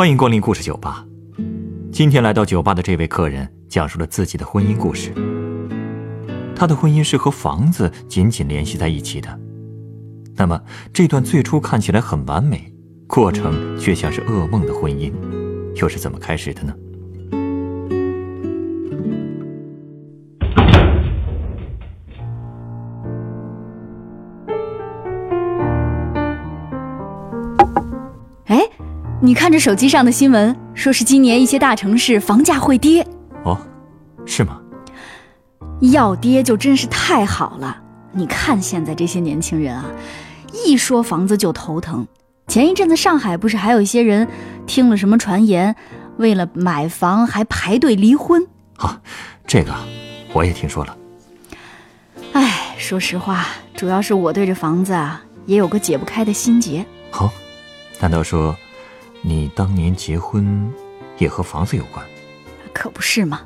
欢迎光临故事酒吧。今天来到酒吧的这位客人讲述了自己的婚姻故事。他的婚姻是和房子紧紧联系在一起的。那么，这段最初看起来很完美，过程却像是噩梦的婚姻，又是怎么开始的呢？你看着手机上的新闻，说是今年一些大城市房价会跌。哦，是吗？要跌就真是太好了。你看现在这些年轻人啊，一说房子就头疼。前一阵子上海不是还有一些人听了什么传言，为了买房还排队离婚？啊，这个我也听说了。哎，说实话，主要是我对这房子啊也有个解不开的心结。哦，难道说？你当年结婚，也和房子有关？可不是嘛！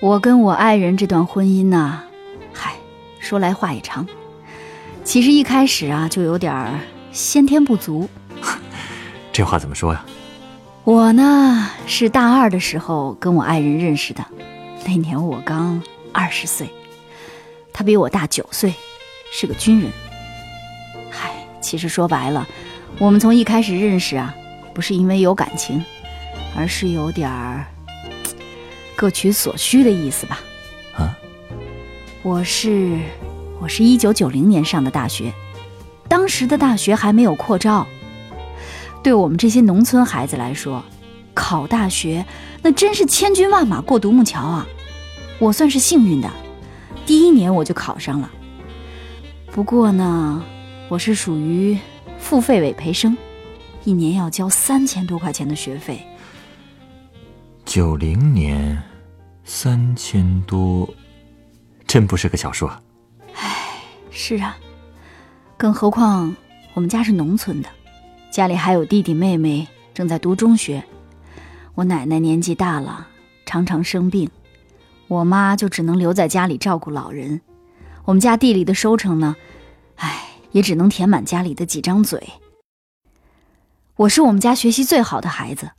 我跟我爱人这段婚姻呢，嗨，说来话也长。其实一开始啊，就有点先天不足。这话怎么说呀？我呢是大二的时候跟我爱人认识的，那年我刚二十岁，他比我大九岁，是个军人。嗨，其实说白了，我们从一开始认识啊。不是因为有感情，而是有点儿各取所需的意思吧？啊，我是我是一九九零年上的大学，当时的大学还没有扩招，对我们这些农村孩子来说，考大学那真是千军万马过独木桥啊！我算是幸运的，第一年我就考上了。不过呢，我是属于付费委培生。一年要交三千多块钱的学费。九零年，三千多，真不是个小数。唉，是啊，更何况我们家是农村的，家里还有弟弟妹妹正在读中学，我奶奶年纪大了，常常生病，我妈就只能留在家里照顾老人。我们家地里的收成呢，唉，也只能填满家里的几张嘴。我是我们家学习最好的孩子，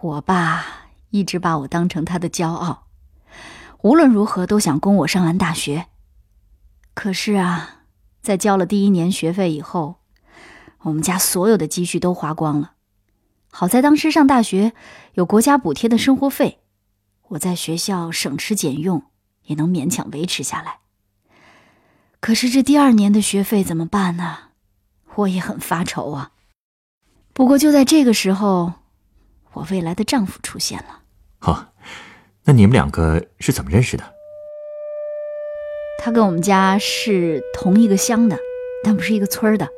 我爸一直把我当成他的骄傲，无论如何都想供我上完大学。可是啊，在交了第一年学费以后，我们家所有的积蓄都花光了。好在当时上大学有国家补贴的生活费，我在学校省吃俭用也能勉强维持下来。可是这第二年的学费怎么办呢？我也很发愁啊。不过就在这个时候，我未来的丈夫出现了。哦，那你们两个是怎么认识的？他跟我们家是同一个乡的，但不是一个村的。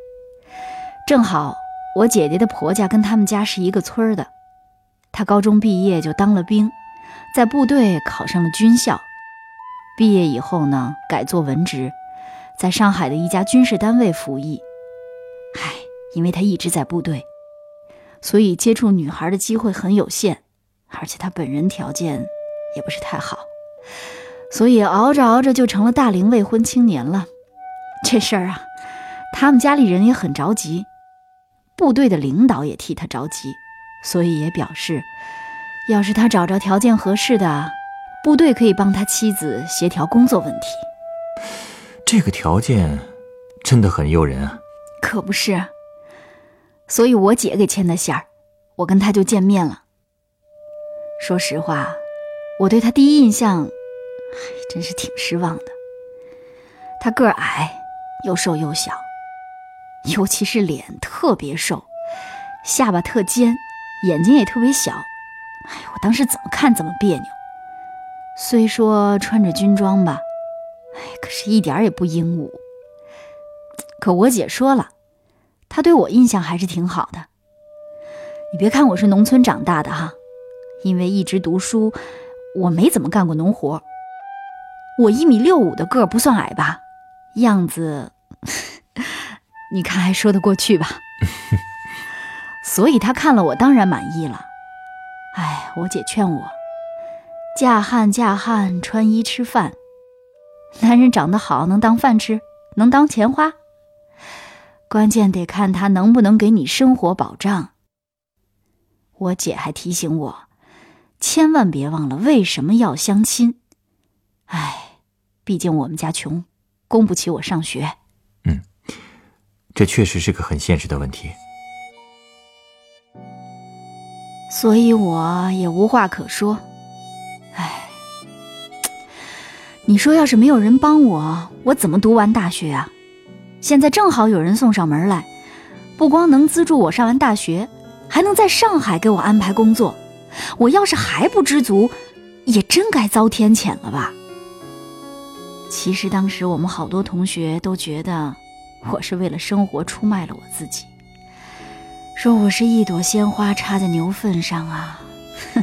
正好我姐姐的婆家跟他们家是一个村的。他高中毕业就当了兵，在部队考上了军校。毕业以后呢，改做文职，在上海的一家军事单位服役。唉，因为他一直在部队。所以接触女孩的机会很有限，而且他本人条件也不是太好，所以熬着熬着就成了大龄未婚青年了。这事儿啊，他们家里人也很着急，部队的领导也替他着急，所以也表示，要是他找着条件合适的，部队可以帮他妻子协调工作问题。这个条件真的很诱人啊！可不是。所以我姐给牵的线儿，我跟他就见面了。说实话，我对他第一印象，还真是挺失望的。他个儿矮，又瘦又小，尤其是脸特别瘦，下巴特尖，眼睛也特别小。哎我当时怎么看怎么别扭。虽说穿着军装吧，哎，可是一点也不英武。可我姐说了。他对我印象还是挺好的。你别看我是农村长大的哈，因为一直读书，我没怎么干过农活。我一米六五的个儿不算矮吧？样子，你看还说得过去吧？所以他看了我当然满意了。哎，我姐劝我，嫁汉嫁汉，穿衣吃饭，男人长得好能当饭吃，能当钱花。关键得看他能不能给你生活保障。我姐还提醒我，千万别忘了为什么要相亲。哎，毕竟我们家穷，供不起我上学。嗯，这确实是个很现实的问题。所以我也无话可说。哎，你说要是没有人帮我，我怎么读完大学啊？现在正好有人送上门来，不光能资助我上完大学，还能在上海给我安排工作。我要是还不知足，也真该遭天谴了吧？其实当时我们好多同学都觉得我是为了生活出卖了我自己，说我是一朵鲜花插在牛粪上啊！哼，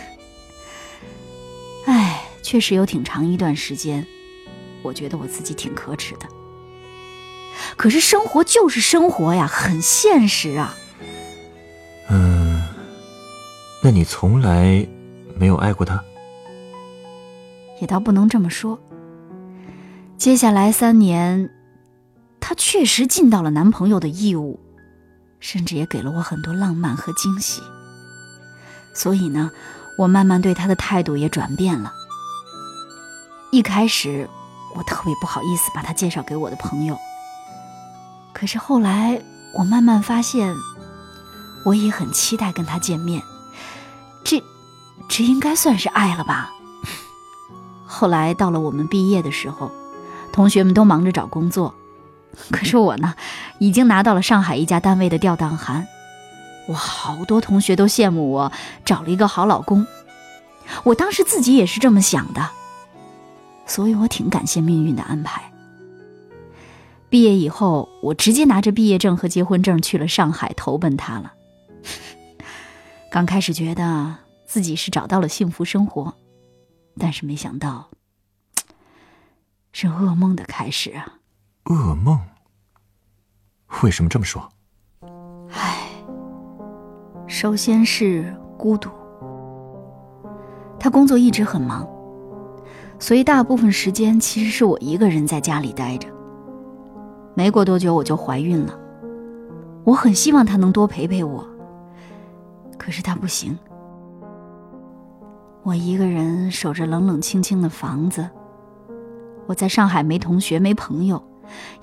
哎，确实有挺长一段时间，我觉得我自己挺可耻的。可是生活就是生活呀，很现实啊。嗯，那你从来没有爱过他？也倒不能这么说。接下来三年，他确实尽到了男朋友的义务，甚至也给了我很多浪漫和惊喜。所以呢，我慢慢对他的态度也转变了。一开始，我特别不好意思把他介绍给我的朋友。可是后来，我慢慢发现，我也很期待跟他见面。这，这应该算是爱了吧？后来到了我们毕业的时候，同学们都忙着找工作，可是我呢，已经拿到了上海一家单位的调档函。我好多同学都羡慕我找了一个好老公，我当时自己也是这么想的，所以我挺感谢命运的安排。毕业以后，我直接拿着毕业证和结婚证去了上海投奔他了。刚开始觉得自己是找到了幸福生活，但是没想到是噩梦的开始啊！噩梦？为什么这么说？唉，首先是孤独。他工作一直很忙，所以大部分时间其实是我一个人在家里待着。没过多久我就怀孕了，我很希望他能多陪陪我，可是他不行。我一个人守着冷冷清清的房子，我在上海没同学没朋友，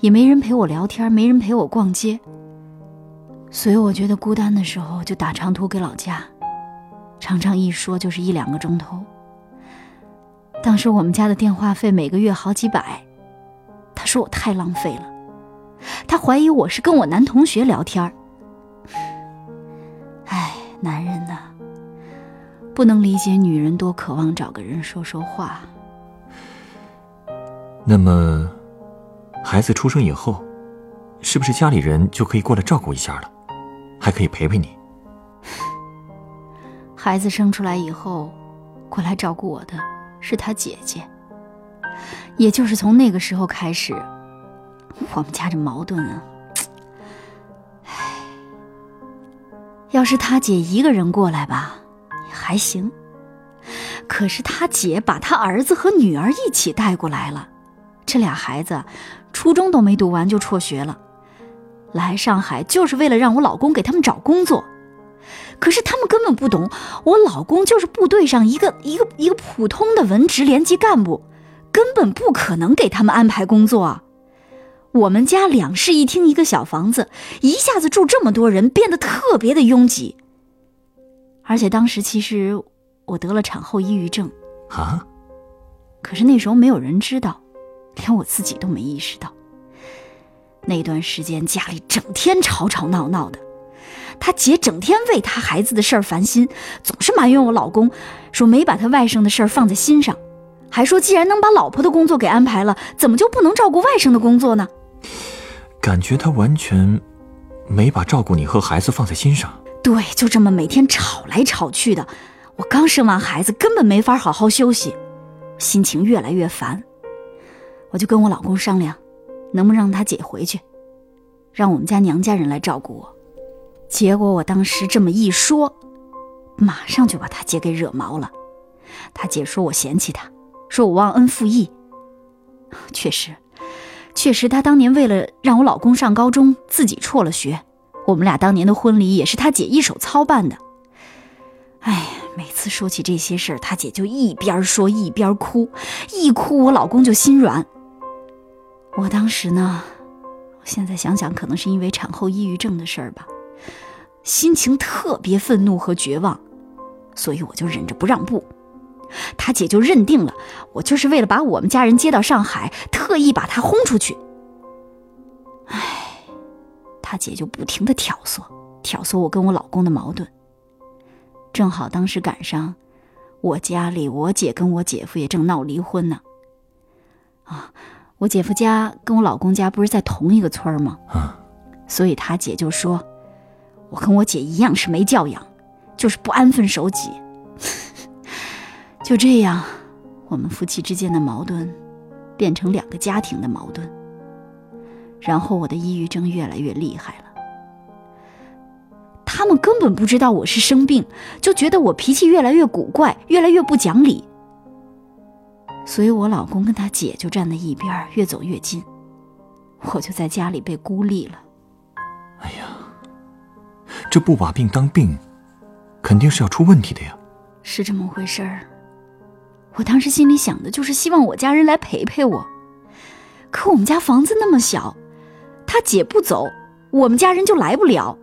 也没人陪我聊天，没人陪我逛街，所以我觉得孤单的时候就打长途给老家，常常一说就是一两个钟头。当时我们家的电话费每个月好几百，他说我太浪费了。他怀疑我是跟我男同学聊天儿。唉，男人呐，不能理解女人多渴望找个人说说话。那么，孩子出生以后，是不是家里人就可以过来照顾一下了，还可以陪陪你？孩子生出来以后，过来照顾我的是他姐姐。也就是从那个时候开始。我们家这矛盾啊，唉，要是他姐一个人过来吧，也还行。可是他姐把他儿子和女儿一起带过来了，这俩孩子初中都没读完就辍学了，来上海就是为了让我老公给他们找工作。可是他们根本不懂，我老公就是部队上一个一个一个普通的文职连级干部，根本不可能给他们安排工作啊。我们家两室一厅一个小房子，一下子住这么多人，变得特别的拥挤。而且当时其实我得了产后抑郁症啊，可是那时候没有人知道，连我自己都没意识到。那段时间家里整天吵吵闹闹的，他姐整天为他孩子的事儿烦心，总是埋怨我老公，说没把他外甥的事儿放在心上，还说既然能把老婆的工作给安排了，怎么就不能照顾外甥的工作呢？感觉他完全没把照顾你和孩子放在心上。对，就这么每天吵来吵去的。我刚生完孩子，根本没法好好休息，心情越来越烦。我就跟我老公商量，能不能让他姐回去，让我们家娘家人来照顾我。结果我当时这么一说，马上就把他姐给惹毛了。他姐说我嫌弃他，说我忘恩负义。确实。确实，她当年为了让我老公上高中，自己辍了学。我们俩当年的婚礼也是她姐一手操办的。哎，每次说起这些事儿，他姐就一边说一边哭，一哭我老公就心软。我当时呢，现在想想，可能是因为产后抑郁症的事儿吧，心情特别愤怒和绝望，所以我就忍着不让步。他姐就认定了我就是为了把我们家人接到上海，特意把他轰出去。唉，他姐就不停的挑唆，挑唆我跟我老公的矛盾。正好当时赶上，我家里我姐跟我姐夫也正闹离婚呢。啊，我姐夫家跟我老公家不是在同一个村吗？啊，所以他姐就说，我跟我姐一样是没教养，就是不安分守己。就这样，我们夫妻之间的矛盾变成两个家庭的矛盾。然后我的抑郁症越来越厉害了。他们根本不知道我是生病，就觉得我脾气越来越古怪，越来越不讲理。所以我老公跟他姐就站在一边，越走越近，我就在家里被孤立了。哎呀，这不把病当病，肯定是要出问题的呀。是这么回事儿。我当时心里想的就是希望我家人来陪陪我，可我们家房子那么小，他姐不走，我们家人就来不了。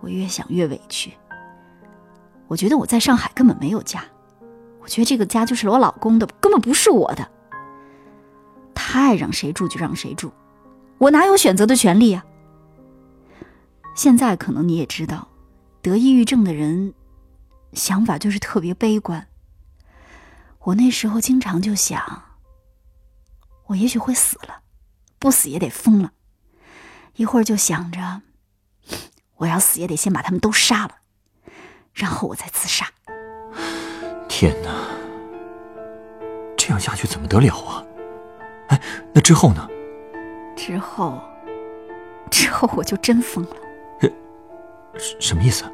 我越想越委屈，我觉得我在上海根本没有家，我觉得这个家就是我老公的，根本不是我的。他爱让谁住就让谁住，我哪有选择的权利啊？现在可能你也知道，得抑郁症的人想法就是特别悲观。我那时候经常就想，我也许会死了，不死也得疯了。一会儿就想着，我要死也得先把他们都杀了，然后我再自杀。天哪，这样下去怎么得了啊？哎，那之后呢？之后，之后我就真疯了。什什么意思？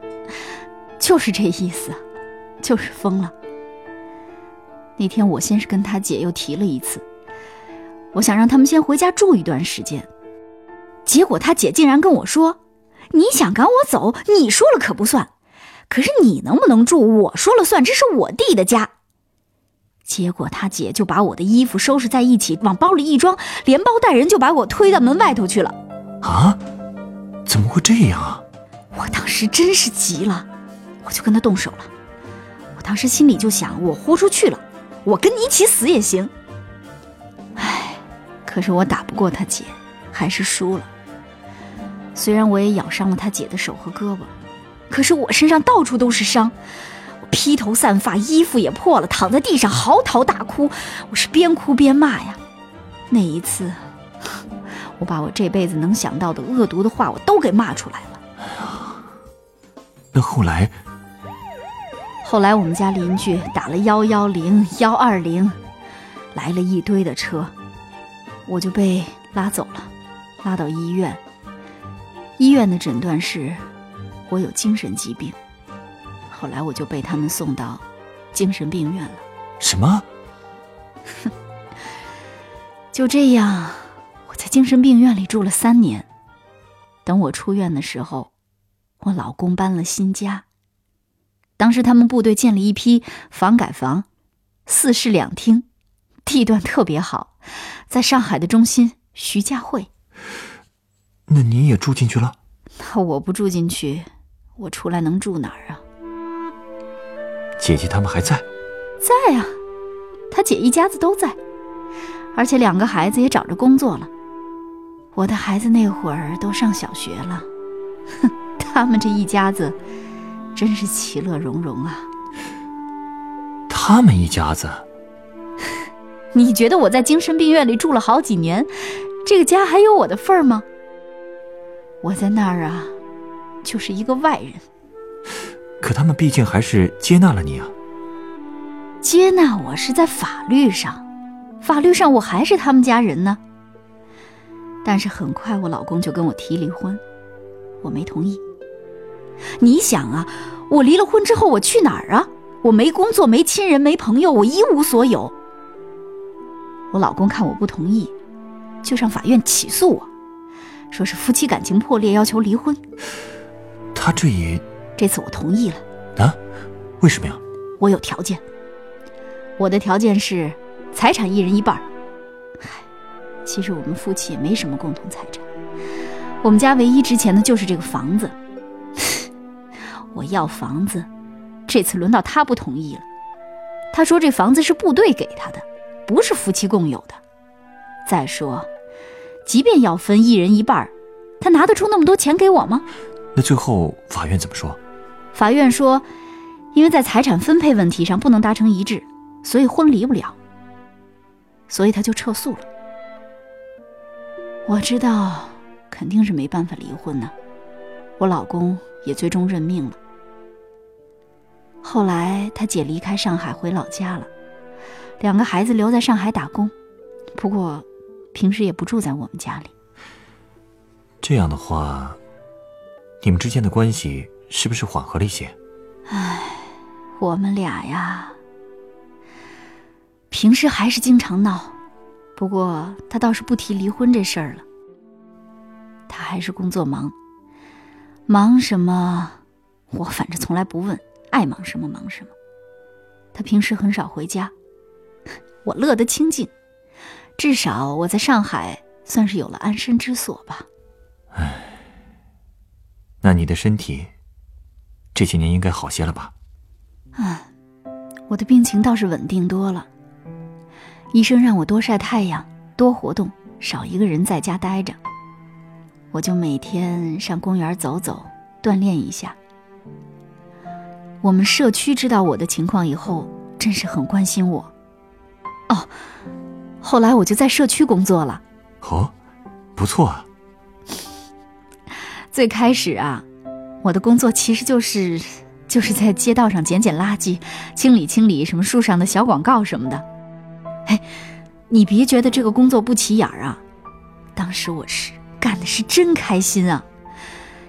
就是这意思，就是疯了。那天我先是跟他姐又提了一次，我想让他们先回家住一段时间。结果他姐竟然跟我说：“你想赶我走，你说了可不算。可是你能不能住，我说了算，这是我弟的家。”结果他姐就把我的衣服收拾在一起，往包里一装，连包带人就把我推到门外头去了。啊？怎么会这样啊？我当时真是急了，我就跟他动手了。我当时心里就想，我豁出去了。我跟你一起死也行。唉，可是我打不过他姐，还是输了。虽然我也咬伤了他姐的手和胳膊，可是我身上到处都是伤，我披头散发，衣服也破了，躺在地上嚎啕大哭。我是边哭边骂呀。那一次，我把我这辈子能想到的恶毒的话，我都给骂出来了。那后来？后来我们家邻居打了幺幺零、幺二零，来了一堆的车，我就被拉走了，拉到医院。医院的诊断是，我有精神疾病。后来我就被他们送到精神病院了。什么？就这样，我在精神病院里住了三年。等我出院的时候，我老公搬了新家。当时他们部队建了一批房改房，四室两厅，地段特别好，在上海的中心徐家汇。那你也住进去了？那我不住进去，我出来能住哪儿啊？姐姐他们还在？在啊，他姐一家子都在，而且两个孩子也找着工作了。我的孩子那会儿都上小学了，哼，他们这一家子。真是其乐融融啊！他们一家子，你觉得我在精神病院里住了好几年，这个家还有我的份儿吗？我在那儿啊，就是一个外人。可他们毕竟还是接纳了你啊。接纳我是在法律上，法律上我还是他们家人呢。但是很快我老公就跟我提离婚，我没同意。你想啊，我离了婚之后我去哪儿啊？我没工作，没亲人，没朋友，我一无所有。我老公看我不同意，就上法院起诉我，说是夫妻感情破裂，要求离婚。他这也……这次我同意了，啊？为什么呀？我有条件。我的条件是财产一人一半。嗨，其实我们夫妻也没什么共同财产。我们家唯一值钱的就是这个房子。我要房子，这次轮到他不同意了。他说这房子是部队给他的，不是夫妻共有的。再说，即便要分一人一半，他拿得出那么多钱给我吗？那最后法院怎么说？法院说，因为在财产分配问题上不能达成一致，所以婚离不了。所以他就撤诉了。我知道，肯定是没办法离婚呢。我老公也最终认命了。后来他姐离开上海回老家了，两个孩子留在上海打工，不过平时也不住在我们家里。这样的话，你们之间的关系是不是缓和了一些？唉，我们俩呀，平时还是经常闹，不过他倒是不提离婚这事儿了。他还是工作忙，忙什么，我反正从来不问。爱忙什么忙什么，他平时很少回家，我乐得清静，至少我在上海算是有了安身之所吧。唉，那你的身体这些年应该好些了吧？啊，我的病情倒是稳定多了。医生让我多晒太阳，多活动，少一个人在家待着。我就每天上公园走走，锻炼一下。我们社区知道我的情况以后，真是很关心我。哦，后来我就在社区工作了。哦，不错啊。最开始啊，我的工作其实就是就是在街道上捡捡垃圾，清理清理什么树上的小广告什么的。哎，你别觉得这个工作不起眼儿啊，当时我是干的是真开心啊，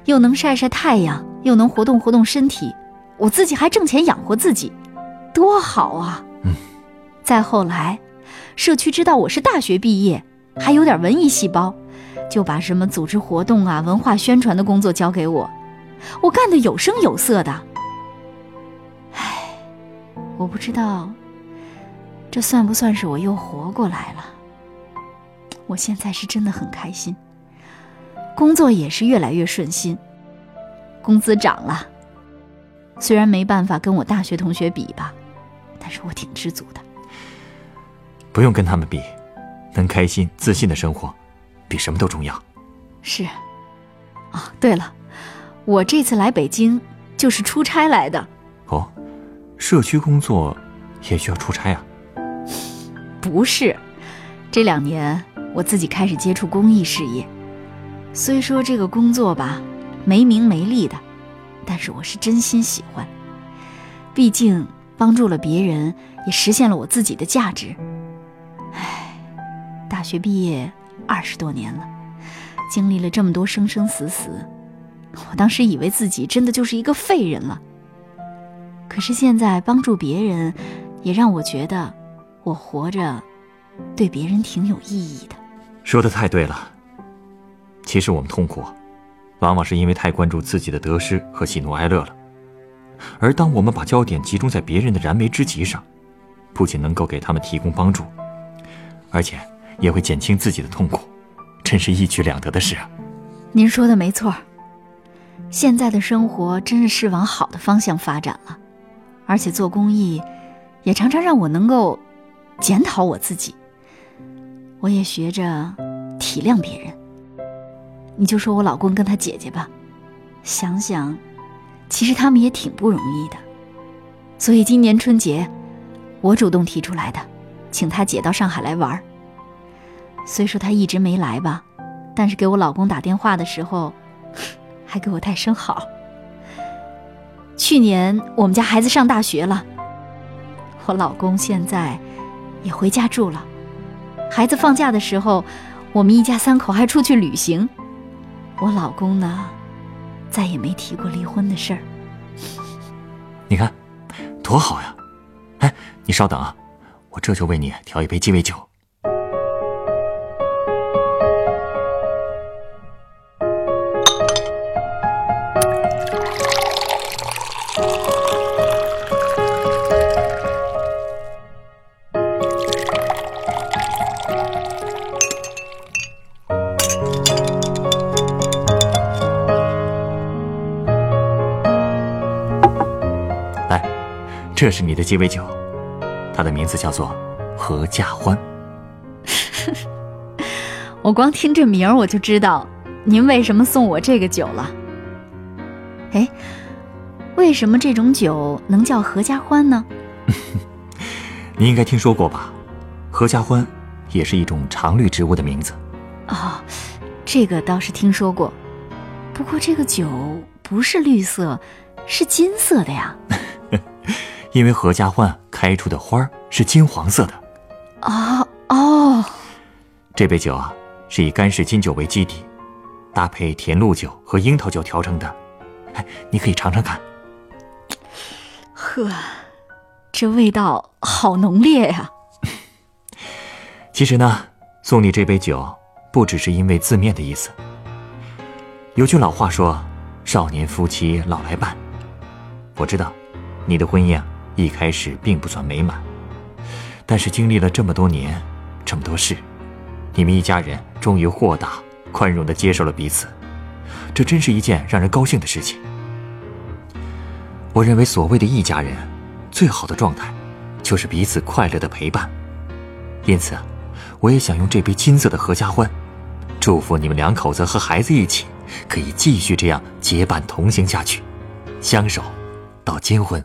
又能晒晒太阳，又能活动活动身体。我自己还挣钱养活自己，多好啊！嗯。再后来，社区知道我是大学毕业，还有点文艺细胞，就把什么组织活动啊、文化宣传的工作交给我，我干的有声有色的。唉，我不知道，这算不算是我又活过来了？我现在是真的很开心，工作也是越来越顺心，工资涨了。虽然没办法跟我大学同学比吧，但是我挺知足的。不用跟他们比，能开心自信的生活，比什么都重要。是。哦，对了，我这次来北京就是出差来的。哦，社区工作也需要出差啊？不是，这两年我自己开始接触公益事业，虽说这个工作吧，没名没利的。但是我是真心喜欢，毕竟帮助了别人，也实现了我自己的价值。唉，大学毕业二十多年了，经历了这么多生生死死，我当时以为自己真的就是一个废人了。可是现在帮助别人，也让我觉得我活着对别人挺有意义的。说的太对了。其实我们痛苦。往往是因为太关注自己的得失和喜怒哀乐了，而当我们把焦点集中在别人的燃眉之急上，不仅能够给他们提供帮助，而且也会减轻自己的痛苦，真是一举两得的事啊！您说的没错，现在的生活真的是往好的方向发展了，而且做公益，也常常让我能够检讨我自己，我也学着体谅别人。你就说我老公跟他姐姐吧，想想，其实他们也挺不容易的。所以今年春节，我主动提出来的，请他姐到上海来玩。虽说他一直没来吧，但是给我老公打电话的时候，还给我带声好。去年我们家孩子上大学了，我老公现在也回家住了。孩子放假的时候，我们一家三口还出去旅行。我老公呢，再也没提过离婚的事儿。你看，多好呀！哎，你稍等啊，我这就为你调一杯鸡尾酒。这是你的鸡尾酒，它的名字叫做合家欢。我光听这名儿我就知道，您为什么送我这个酒了。哎，为什么这种酒能叫合家欢呢？你应该听说过吧？合家欢也是一种常绿植物的名字。哦，这个倒是听说过，不过这个酒不是绿色，是金色的呀。因为合家欢开出的花是金黄色的。啊哦，这杯酒啊，是以干式金酒为基底，搭配甜露酒和樱桃酒调成的。哎，你可以尝尝看。呵，这味道好浓烈呀！其实呢，送你这杯酒，不只是因为字面的意思。有句老话说：“少年夫妻老来伴。”我知道，你的婚姻啊，一开始并不算美满，但是经历了这么多年，这么多事，你们一家人终于豁达、宽容地接受了彼此，这真是一件让人高兴的事情。我认为，所谓的一家人，最好的状态，就是彼此快乐的陪伴。因此，我也想用这杯金色的合家欢，祝福你们两口子和孩子一起，可以继续这样结伴同行下去，相守到金婚。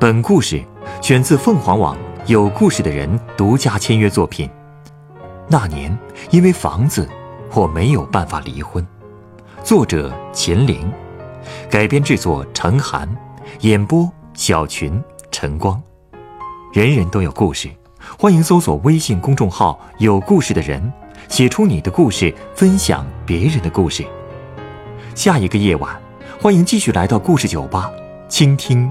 本故事选自凤凰网有故事的人独家签约作品。那年，因为房子，我没有办法离婚。作者秦岭，改编制作陈涵，演播小群晨光。人人都有故事，欢迎搜索微信公众号“有故事的人”，写出你的故事，分享别人的故事。下一个夜晚，欢迎继续来到故事酒吧，倾听